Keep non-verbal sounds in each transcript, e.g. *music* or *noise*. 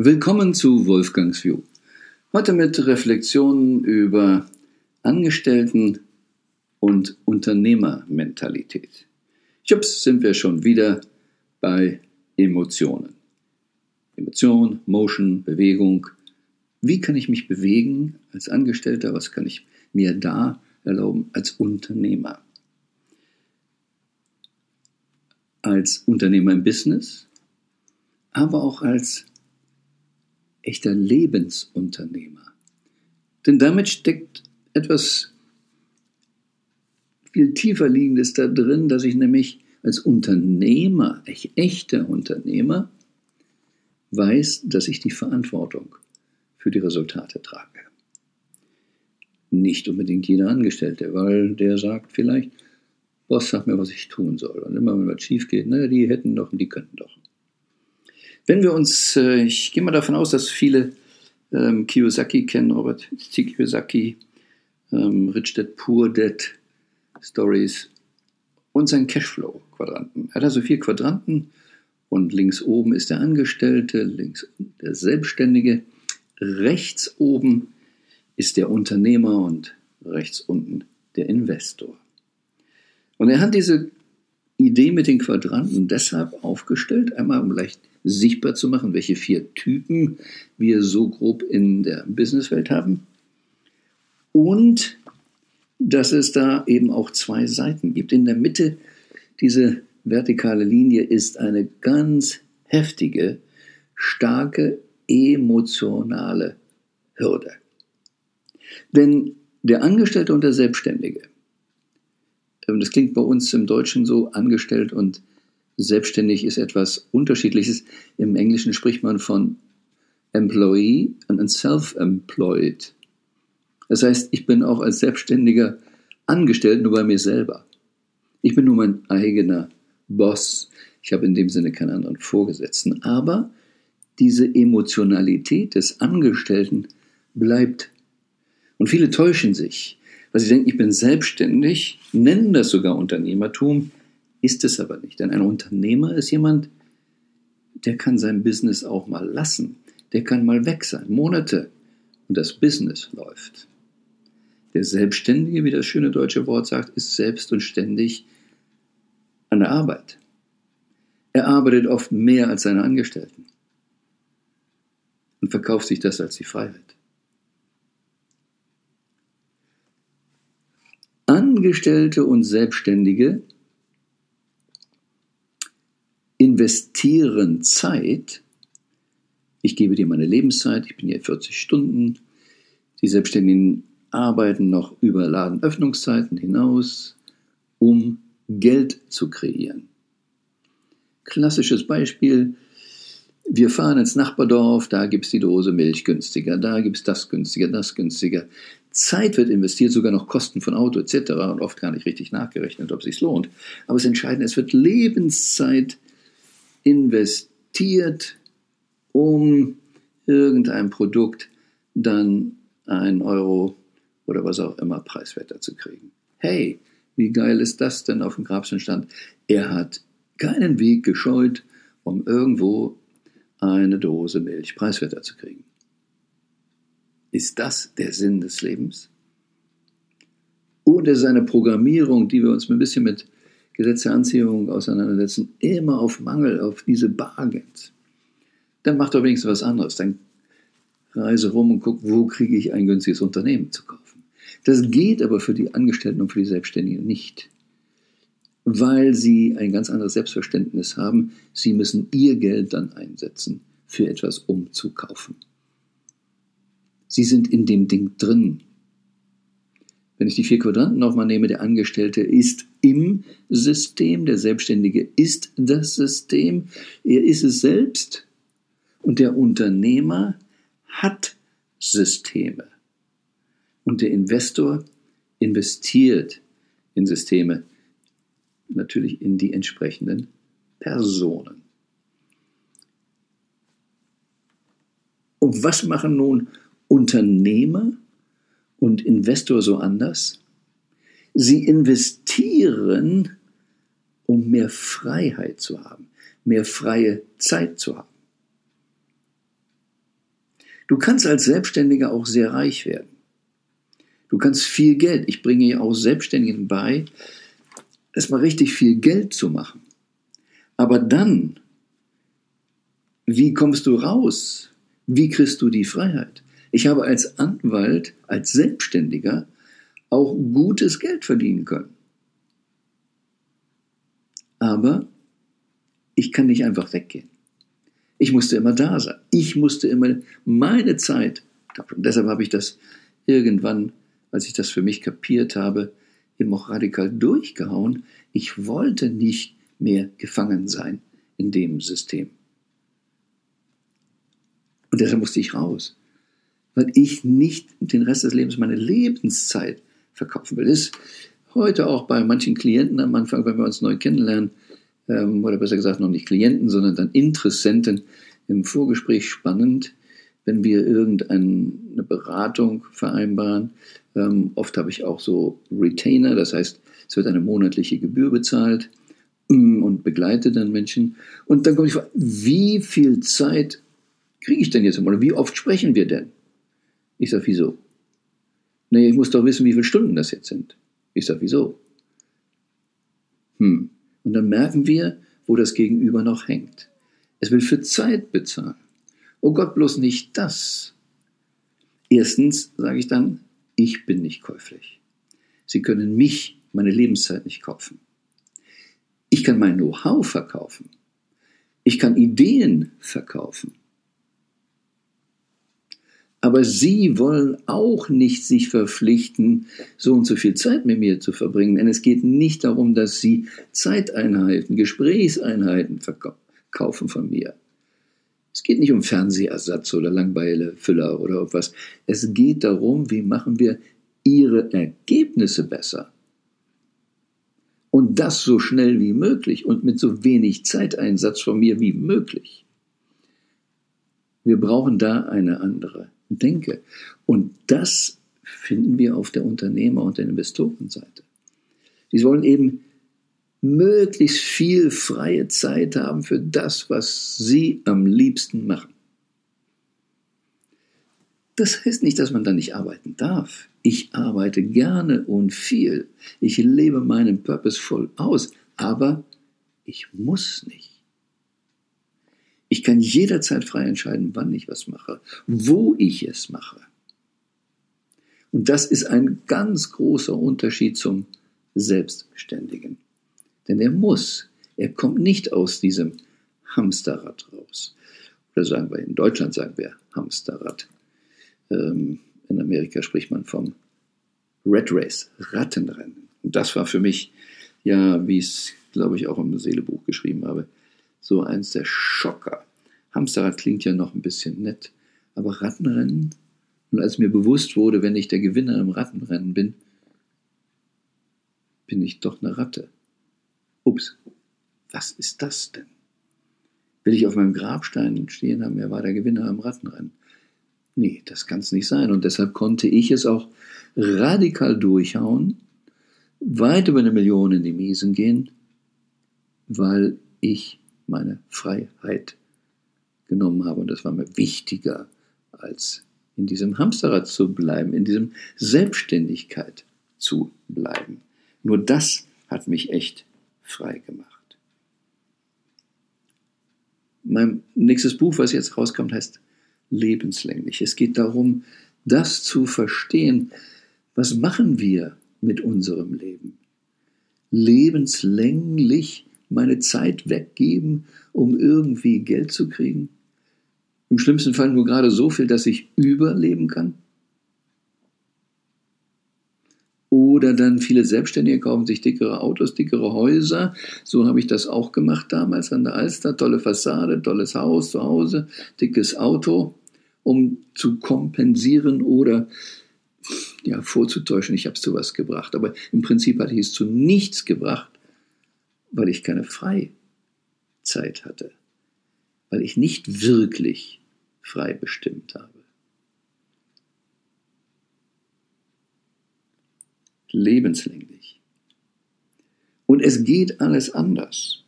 Willkommen zu Wolfgangs View. Heute mit Reflexionen über Angestellten- und Unternehmermentalität. Jups, sind wir schon wieder bei Emotionen. Emotion, Motion, Bewegung. Wie kann ich mich bewegen als Angestellter? Was kann ich mir da erlauben als Unternehmer? Als Unternehmer im Business, aber auch als echter Lebensunternehmer. Denn damit steckt etwas viel tiefer liegendes da drin, dass ich nämlich als Unternehmer, echter Unternehmer, weiß, dass ich die Verantwortung für die Resultate trage. Nicht unbedingt jeder Angestellte, weil der sagt vielleicht, Boss, sag mir, was ich tun soll. Und immer wenn was schief geht, naja, die hätten doch und die könnten doch. Wenn wir uns, äh, ich gehe mal davon aus, dass viele ähm, Kiyosaki kennen, Robert T. Kiyosaki, ähm, Rich Dad Poor Dad Stories und sein Cashflow-Quadranten. Er hat also vier Quadranten und links oben ist der Angestellte, links der Selbstständige, rechts oben ist der Unternehmer und rechts unten der Investor. Und er hat diese Idee mit den Quadranten deshalb aufgestellt, einmal um leicht sichtbar zu machen, welche vier Typen wir so grob in der Businesswelt haben. Und dass es da eben auch zwei Seiten gibt. In der Mitte, diese vertikale Linie ist eine ganz heftige, starke, emotionale Hürde. Denn der Angestellte und der Selbstständige, das klingt bei uns im Deutschen so, angestellt und Selbstständig ist etwas Unterschiedliches. Im Englischen spricht man von Employee und Self-Employed. Das heißt, ich bin auch als Selbstständiger angestellt, nur bei mir selber. Ich bin nur mein eigener Boss. Ich habe in dem Sinne keinen anderen Vorgesetzten. Aber diese Emotionalität des Angestellten bleibt. Und viele täuschen sich, weil sie denken, ich bin selbstständig, nennen das sogar Unternehmertum, ist es aber nicht. Denn ein Unternehmer ist jemand, der kann sein Business auch mal lassen. Der kann mal weg sein, Monate, und das Business läuft. Der Selbstständige, wie das schöne deutsche Wort sagt, ist selbst und ständig an der Arbeit. Er arbeitet oft mehr als seine Angestellten und verkauft sich das als die Freiheit. Angestellte und Selbstständige investieren Zeit. Ich gebe dir meine Lebenszeit, ich bin hier 40 Stunden. Die Selbstständigen arbeiten noch über Ladenöffnungszeiten hinaus, um Geld zu kreieren. Klassisches Beispiel, wir fahren ins Nachbardorf, da gibt es die Dose Milch günstiger, da gibt es das günstiger, das günstiger. Zeit wird investiert, sogar noch Kosten von Auto etc. und oft gar nicht richtig nachgerechnet, ob es sich lohnt. Aber es entscheidend, es wird Lebenszeit investiert, um irgendein Produkt dann ein Euro oder was auch immer preiswerter zu kriegen. Hey, wie geil ist das denn auf dem Grabstein Er hat keinen Weg gescheut, um irgendwo eine Dose Milch preiswerter zu kriegen. Ist das der Sinn des Lebens? Oder seine Programmierung, die wir uns ein bisschen mit Gesetz der Anziehung auseinandersetzen, immer auf Mangel, auf diese Bargains. Dann macht doch wenigstens was anderes. Dann reise rum und guck, wo kriege ich ein günstiges Unternehmen zu kaufen. Das geht aber für die Angestellten und für die Selbstständigen nicht, weil sie ein ganz anderes Selbstverständnis haben. Sie müssen ihr Geld dann einsetzen, für etwas umzukaufen. Sie sind in dem Ding drin. Wenn ich die vier Quadranten nochmal nehme, der Angestellte ist im System, der Selbstständige ist das System, er ist es selbst und der Unternehmer hat Systeme. Und der Investor investiert in Systeme, natürlich in die entsprechenden Personen. Und was machen nun Unternehmer und Investor so anders? Sie investieren, um mehr Freiheit zu haben, mehr freie Zeit zu haben. Du kannst als Selbstständiger auch sehr reich werden. Du kannst viel Geld, ich bringe ja auch Selbstständigen bei, erstmal richtig viel Geld zu machen. Aber dann, wie kommst du raus? Wie kriegst du die Freiheit? Ich habe als Anwalt, als Selbstständiger auch gutes Geld verdienen können. Aber ich kann nicht einfach weggehen. Ich musste immer da sein. Ich musste immer meine Zeit. Deshalb habe ich das irgendwann, als ich das für mich kapiert habe, eben auch radikal durchgehauen. Ich wollte nicht mehr gefangen sein in dem System. Und deshalb musste ich raus, weil ich nicht den Rest des Lebens, meine Lebenszeit verkaufen will. Das ist heute auch bei manchen Klienten am Anfang, wenn wir uns neu kennenlernen, ähm, oder besser gesagt noch nicht Klienten, sondern dann Interessenten im Vorgespräch spannend, wenn wir irgendeine Beratung vereinbaren. Ähm, oft habe ich auch so Retainer, das heißt, es wird eine monatliche Gebühr bezahlt mm, und begleite dann Menschen. Und dann komme ich vor, wie viel Zeit kriege ich denn jetzt oder wie oft sprechen wir denn? Ich sage, wieso? Nee, ich muss doch wissen, wie viele Stunden das jetzt sind. Ich sage, wieso? Hm. Und dann merken wir, wo das Gegenüber noch hängt. Es will für Zeit bezahlen. Oh Gott, bloß nicht das. Erstens sage ich dann, ich bin nicht käuflich. Sie können mich, meine Lebenszeit nicht kaufen. Ich kann mein Know-how verkaufen. Ich kann Ideen verkaufen. Aber sie wollen auch nicht sich verpflichten, so und so viel Zeit mit mir zu verbringen. Denn es geht nicht darum, dass sie Zeiteinheiten, Gesprächseinheiten verkaufen von mir. Es geht nicht um Fernsehersatz oder Langweile-Füller oder etwas. Es geht darum, wie machen wir ihre Ergebnisse besser. Und das so schnell wie möglich und mit so wenig Zeiteinsatz von mir wie möglich. Wir brauchen da eine andere denke. Und das finden wir auf der Unternehmer- und der Investorenseite. Sie wollen eben möglichst viel freie Zeit haben für das, was sie am liebsten machen. Das heißt nicht, dass man da nicht arbeiten darf. Ich arbeite gerne und viel. Ich lebe meinen Purpose voll aus, aber ich muss nicht. Ich kann jederzeit frei entscheiden, wann ich was mache, wo ich es mache. Und das ist ein ganz großer Unterschied zum Selbstständigen. Denn er muss, er kommt nicht aus diesem Hamsterrad raus. Oder sagen wir, in Deutschland sagen wir Hamsterrad. Ähm, in Amerika spricht man vom Red Race, Rattenrennen. Und das war für mich, ja, wie ich es, glaube ich, auch im Seelebuch geschrieben habe, so eins der Schocker. Hamsterrad klingt ja noch ein bisschen nett, aber Rattenrennen? Und als mir bewusst wurde, wenn ich der Gewinner im Rattenrennen bin, bin ich doch eine Ratte. Ups, was ist das denn? Will ich auf meinem Grabstein stehen haben, er war der Gewinner im Rattenrennen? Nee, das kann es nicht sein. Und deshalb konnte ich es auch radikal durchhauen, weit über eine Million in die Miesen gehen, weil ich meine Freiheit genommen habe. Und das war mir wichtiger, als in diesem Hamsterrad zu bleiben, in diesem Selbstständigkeit zu bleiben. Nur das hat mich echt frei gemacht. Mein nächstes Buch, was jetzt rauskommt, heißt Lebenslänglich. Es geht darum, das zu verstehen, was machen wir mit unserem Leben. Lebenslänglich meine Zeit weggeben, um irgendwie Geld zu kriegen? Im schlimmsten Fall nur gerade so viel, dass ich überleben kann? Oder dann viele Selbstständige kaufen sich dickere Autos, dickere Häuser. So habe ich das auch gemacht damals an der Alster. Tolle Fassade, tolles Haus zu Hause, dickes Auto, um zu kompensieren oder ja, vorzutäuschen, ich habe es zu was gebracht. Aber im Prinzip hatte ich es zu nichts gebracht, weil ich keine Freizeit hatte, weil ich nicht wirklich frei bestimmt habe. Lebenslänglich. Und es geht alles anders.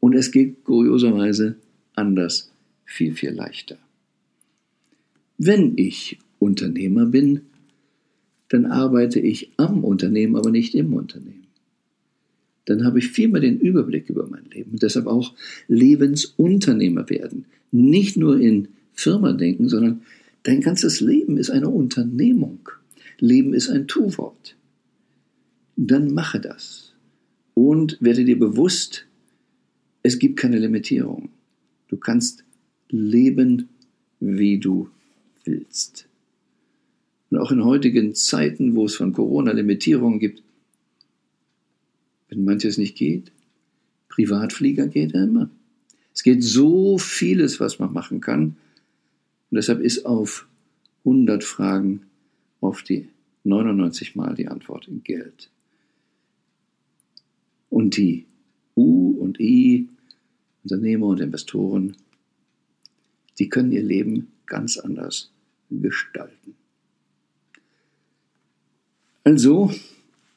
Und es geht kurioserweise anders viel, viel leichter. Wenn ich Unternehmer bin, dann arbeite ich am Unternehmen, aber nicht im Unternehmen. Dann habe ich viel mehr den Überblick über mein Leben und deshalb auch Lebensunternehmer werden. Nicht nur in Firma denken, sondern dein ganzes Leben ist eine Unternehmung. Leben ist ein Tu-Wort. Dann mache das und werde dir bewusst, es gibt keine Limitierung. Du kannst leben, wie du willst. Und auch in heutigen Zeiten, wo es von Corona Limitierungen gibt, wenn manches nicht geht, Privatflieger geht immer. Es geht so vieles, was man machen kann. Und deshalb ist auf 100 Fragen auf die 99 Mal die Antwort in Geld. Und die U und I, Unternehmer und Investoren, die können ihr Leben ganz anders gestalten. Also,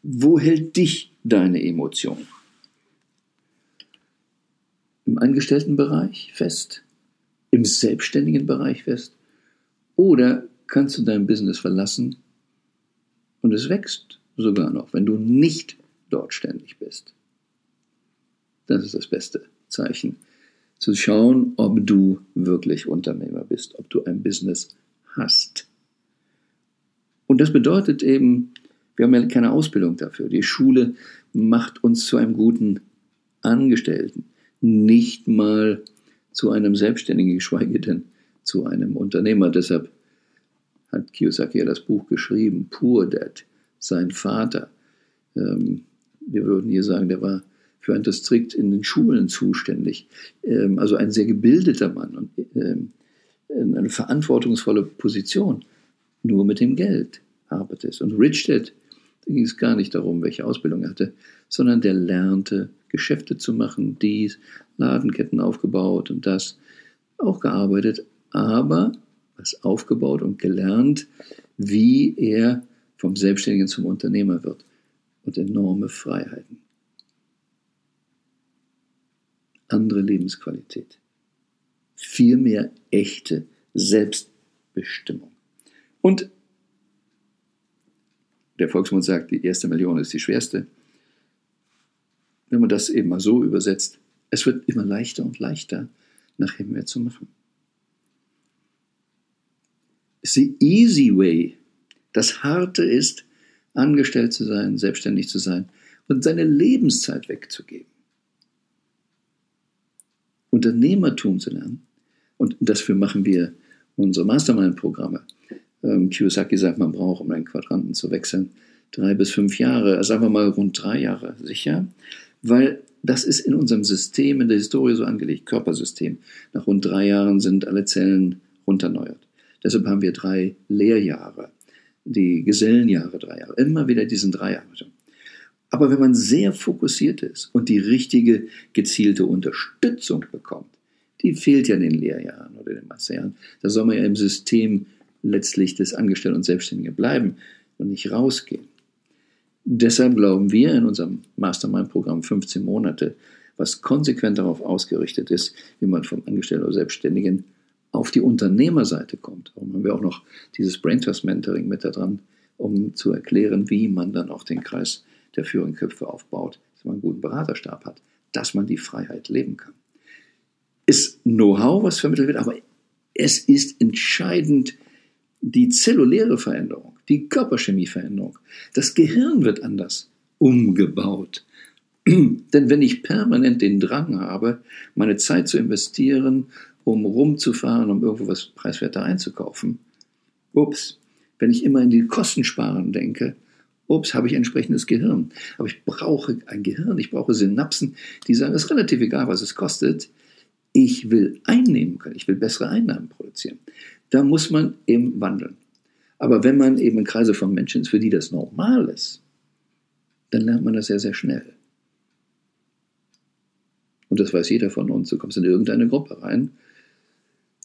wo hält dich deine Emotion? Im Angestelltenbereich fest? Im selbstständigen Bereich fest? Oder kannst du dein Business verlassen und es wächst sogar noch, wenn du nicht dort ständig bist? Das ist das beste Zeichen. Zu schauen, ob du wirklich Unternehmer bist, ob du ein Business hast. Und das bedeutet eben, wir haben ja keine Ausbildung dafür. Die Schule macht uns zu einem guten Angestellten, nicht mal zu einem Selbstständigen, geschweige denn zu einem Unternehmer. Deshalb hat Kiyosaki ja das Buch geschrieben, Poor Dad, sein Vater. Ähm, wir würden hier sagen, der war für ein Distrikt in den Schulen zuständig. Ähm, also ein sehr gebildeter Mann und ähm, eine verantwortungsvolle Position. Nur mit dem Geld arbeitet es. Und Rich Dad da ging es gar nicht darum, welche Ausbildung er hatte, sondern der lernte, Geschäfte zu machen, dies, Ladenketten aufgebaut und das, auch gearbeitet, aber was aufgebaut und gelernt, wie er vom Selbstständigen zum Unternehmer wird und enorme Freiheiten. Andere Lebensqualität. Viel mehr echte Selbstbestimmung. Und der Volksmund sagt, die erste Million ist die schwerste. Wenn man das eben mal so übersetzt, es wird immer leichter und leichter, nachher mehr zu machen. The easy way, das Harte ist, angestellt zu sein, selbstständig zu sein und seine Lebenszeit wegzugeben. Unternehmertum zu lernen. Und dafür machen wir unsere Mastermind-Programme. Ähm, Kiyosaki sagt, man braucht, um einen Quadranten zu wechseln, drei bis fünf Jahre, sagen wir mal rund drei Jahre sicher, weil das ist in unserem System, in der Historie so angelegt, Körpersystem. Nach rund drei Jahren sind alle Zellen runterneuert. Deshalb haben wir drei Lehrjahre, die Gesellenjahre drei Jahre, immer wieder diesen drei Jahre. Aber wenn man sehr fokussiert ist und die richtige gezielte Unterstützung bekommt, die fehlt ja in den Lehrjahren oder den Masterjahren, da soll man ja im System letztlich des Angestellten und Selbstständigen bleiben und nicht rausgehen. Deshalb glauben wir in unserem Mastermind-Programm 15 Monate, was konsequent darauf ausgerichtet ist, wie man vom Angestellten oder Selbstständigen auf die Unternehmerseite kommt. Darum haben wir auch noch dieses Braintrust Mentoring mit da dran, um zu erklären, wie man dann auch den Kreis der führenden Köpfe aufbaut, dass man einen guten Beraterstab hat, dass man die Freiheit leben kann. Ist Know-how, was vermittelt wird, aber es ist entscheidend, die zelluläre Veränderung, die Körperchemieveränderung. Das Gehirn wird anders umgebaut. *clears throat* Denn wenn ich permanent den Drang habe, meine Zeit zu investieren, um rumzufahren, um irgendwo was preiswerter einzukaufen, ups, wenn ich immer in die Kostensparen denke, ups, habe ich entsprechendes Gehirn. Aber ich brauche ein Gehirn, ich brauche Synapsen, die sagen, es ist relativ egal, was es kostet. Ich will einnehmen können, ich will bessere Einnahmen produzieren. Da muss man eben wandeln. Aber wenn man eben in Kreise von Menschen ist, für die das normal ist, dann lernt man das sehr, sehr schnell. Und das weiß jeder von uns. Du kommst in irgendeine Gruppe rein,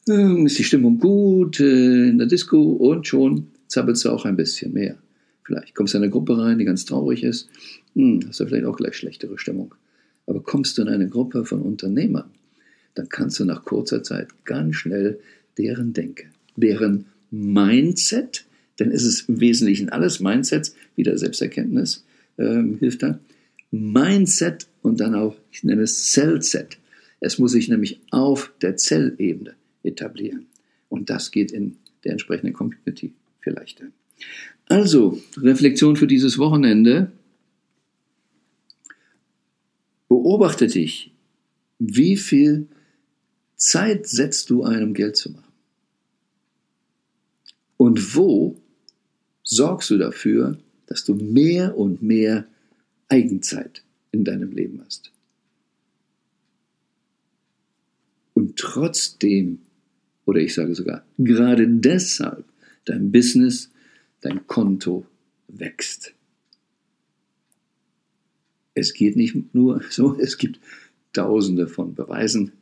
ähm, ist die Stimmung gut äh, in der Disco und schon zappelst du auch ein bisschen mehr. Vielleicht kommst du in eine Gruppe rein, die ganz traurig ist, hm, hast du vielleicht auch gleich schlechtere Stimmung. Aber kommst du in eine Gruppe von Unternehmern, dann kannst du nach kurzer Zeit ganz schnell deren Denke, deren Mindset, denn es ist im Wesentlichen alles Mindsets, wieder Selbsterkenntnis äh, hilft da. Mindset und dann auch, ich nenne es Cellset. Es muss sich nämlich auf der Zellebene etablieren. Und das geht in der entsprechenden Community viel leichter. Also, Reflexion für dieses Wochenende. Beobachte dich, wie viel Zeit setzt du ein, um Geld zu machen? Und wo sorgst du dafür, dass du mehr und mehr Eigenzeit in deinem Leben hast? Und trotzdem, oder ich sage sogar, gerade deshalb dein Business, dein Konto wächst. Es geht nicht nur so, es gibt tausende von Beweisen.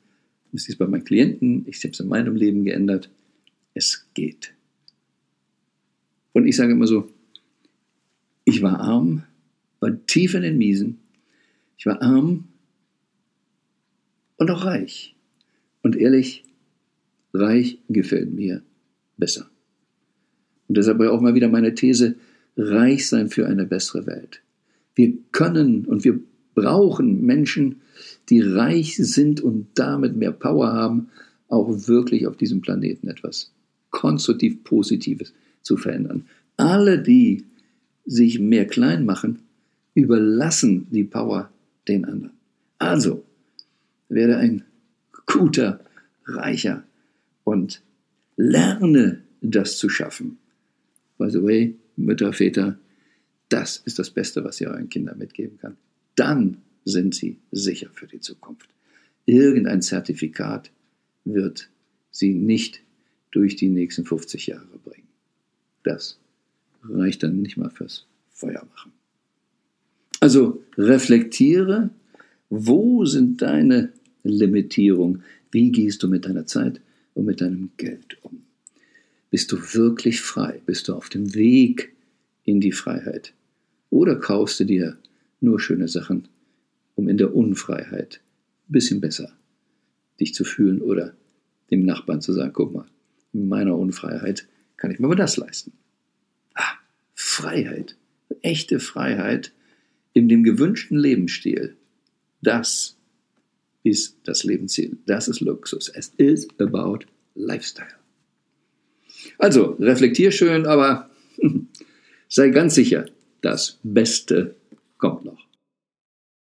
Das ist bei meinen Klienten, ich habe es in meinem Leben geändert. Es geht. Und ich sage immer so, ich war arm, war tief in den Miesen, ich war arm und auch reich. Und ehrlich, reich gefällt mir besser. Und deshalb auch mal wieder meine These, reich sein für eine bessere Welt. Wir können und wir brauchen Menschen, die reich sind und damit mehr Power haben, auch wirklich auf diesem Planeten etwas konstruktiv Positives zu verändern. Alle, die sich mehr klein machen, überlassen die Power den anderen. Also, werde ein guter, reicher und lerne das zu schaffen. By the way, Mütter, Väter, das ist das Beste, was ihr euren Kindern mitgeben kann. Dann sind sie sicher für die Zukunft. Irgendein Zertifikat wird sie nicht durch die nächsten 50 Jahre bringen. Das reicht dann nicht mal fürs Feuer machen. Also reflektiere, wo sind deine Limitierungen? Wie gehst du mit deiner Zeit und mit deinem Geld um? Bist du wirklich frei? Bist du auf dem Weg in die Freiheit? Oder kaufst du dir nur schöne Sachen, um in der Unfreiheit ein bisschen besser dich zu fühlen oder dem Nachbarn zu sagen, guck mal, in meiner Unfreiheit kann ich mir aber das leisten. Freiheit, echte Freiheit in dem gewünschten Lebensstil, das ist das Lebensziel. Das ist Luxus. Es ist about Lifestyle. Also, reflektier schön, aber *laughs* sei ganz sicher, das Beste kommt noch.